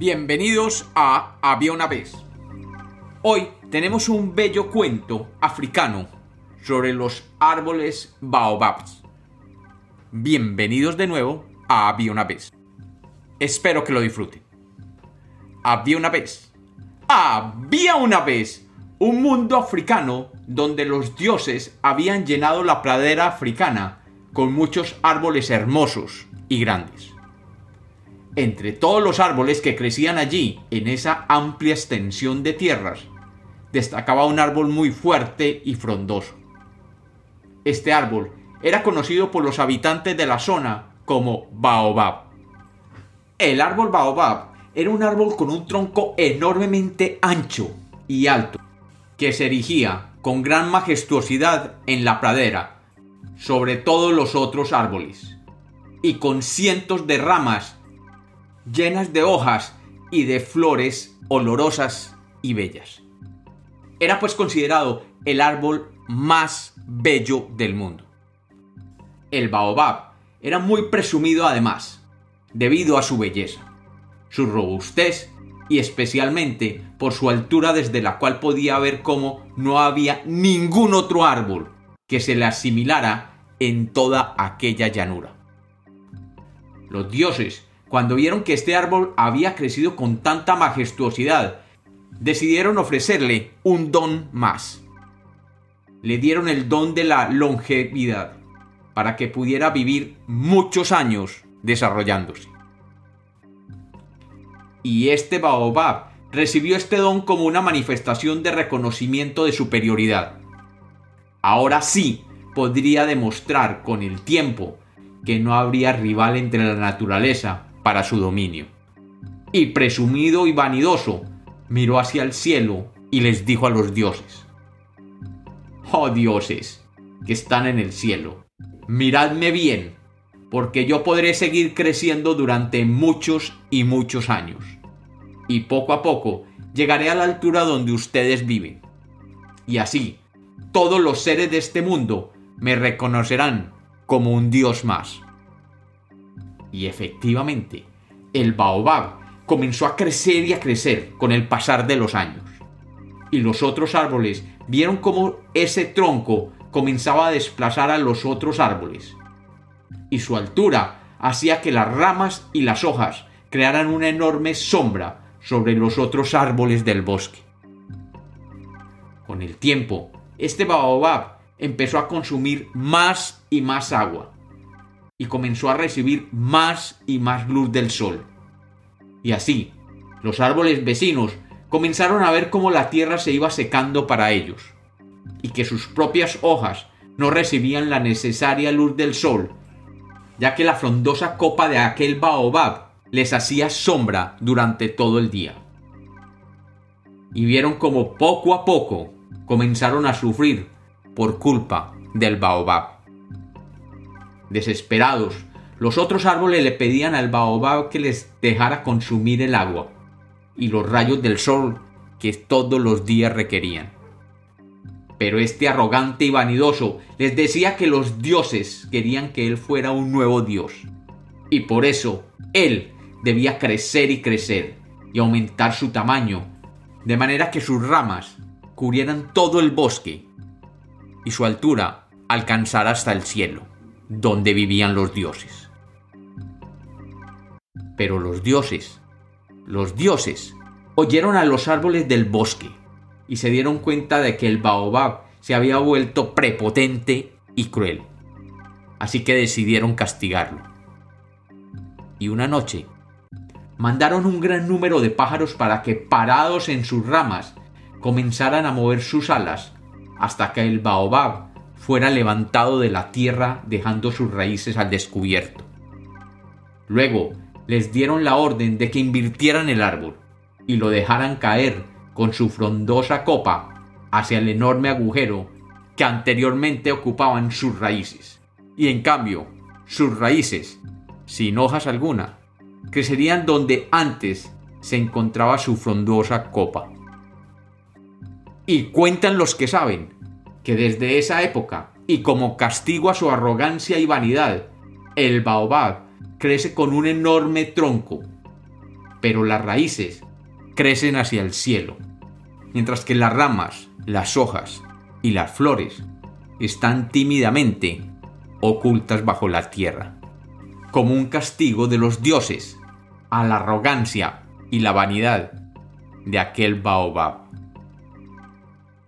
Bienvenidos a Había una vez. Hoy tenemos un bello cuento africano sobre los árboles baobabs. Bienvenidos de nuevo a Había una vez. Espero que lo disfruten. Había una vez. Había una vez un mundo africano donde los dioses habían llenado la pradera africana con muchos árboles hermosos y grandes. Entre todos los árboles que crecían allí, en esa amplia extensión de tierras, destacaba un árbol muy fuerte y frondoso. Este árbol era conocido por los habitantes de la zona como baobab. El árbol baobab era un árbol con un tronco enormemente ancho y alto, que se erigía con gran majestuosidad en la pradera, sobre todos los otros árboles, y con cientos de ramas llenas de hojas y de flores olorosas y bellas. Era pues considerado el árbol más bello del mundo. El baobab era muy presumido además, debido a su belleza, su robustez y especialmente por su altura desde la cual podía ver cómo no había ningún otro árbol que se le asimilara en toda aquella llanura. Los dioses cuando vieron que este árbol había crecido con tanta majestuosidad, decidieron ofrecerle un don más. Le dieron el don de la longevidad, para que pudiera vivir muchos años desarrollándose. Y este baobab recibió este don como una manifestación de reconocimiento de superioridad. Ahora sí podría demostrar con el tiempo que no habría rival entre la naturaleza para su dominio. Y presumido y vanidoso, miró hacia el cielo y les dijo a los dioses, Oh dioses, que están en el cielo, miradme bien, porque yo podré seguir creciendo durante muchos y muchos años. Y poco a poco llegaré a la altura donde ustedes viven. Y así, todos los seres de este mundo me reconocerán como un dios más. Y efectivamente, el baobab comenzó a crecer y a crecer con el pasar de los años. Y los otros árboles vieron cómo ese tronco comenzaba a desplazar a los otros árboles. Y su altura hacía que las ramas y las hojas crearan una enorme sombra sobre los otros árboles del bosque. Con el tiempo, este baobab empezó a consumir más y más agua y comenzó a recibir más y más luz del sol. Y así, los árboles vecinos comenzaron a ver cómo la tierra se iba secando para ellos, y que sus propias hojas no recibían la necesaria luz del sol, ya que la frondosa copa de aquel baobab les hacía sombra durante todo el día. Y vieron como poco a poco comenzaron a sufrir por culpa del baobab. Desesperados, los otros árboles le pedían al baobab que les dejara consumir el agua y los rayos del sol que todos los días requerían. Pero este arrogante y vanidoso les decía que los dioses querían que él fuera un nuevo dios. Y por eso él debía crecer y crecer y aumentar su tamaño, de manera que sus ramas cubrieran todo el bosque y su altura alcanzara hasta el cielo donde vivían los dioses. Pero los dioses, los dioses, oyeron a los árboles del bosque y se dieron cuenta de que el baobab se había vuelto prepotente y cruel. Así que decidieron castigarlo. Y una noche, mandaron un gran número de pájaros para que, parados en sus ramas, comenzaran a mover sus alas hasta que el baobab fuera levantado de la tierra dejando sus raíces al descubierto. Luego les dieron la orden de que invirtieran el árbol y lo dejaran caer con su frondosa copa hacia el enorme agujero que anteriormente ocupaban sus raíces. Y en cambio, sus raíces, sin hojas alguna, crecerían donde antes se encontraba su frondosa copa. Y cuentan los que saben que desde esa época, y como castigo a su arrogancia y vanidad, el baobab crece con un enorme tronco, pero las raíces crecen hacia el cielo, mientras que las ramas, las hojas y las flores están tímidamente ocultas bajo la tierra, como un castigo de los dioses a la arrogancia y la vanidad de aquel baobab.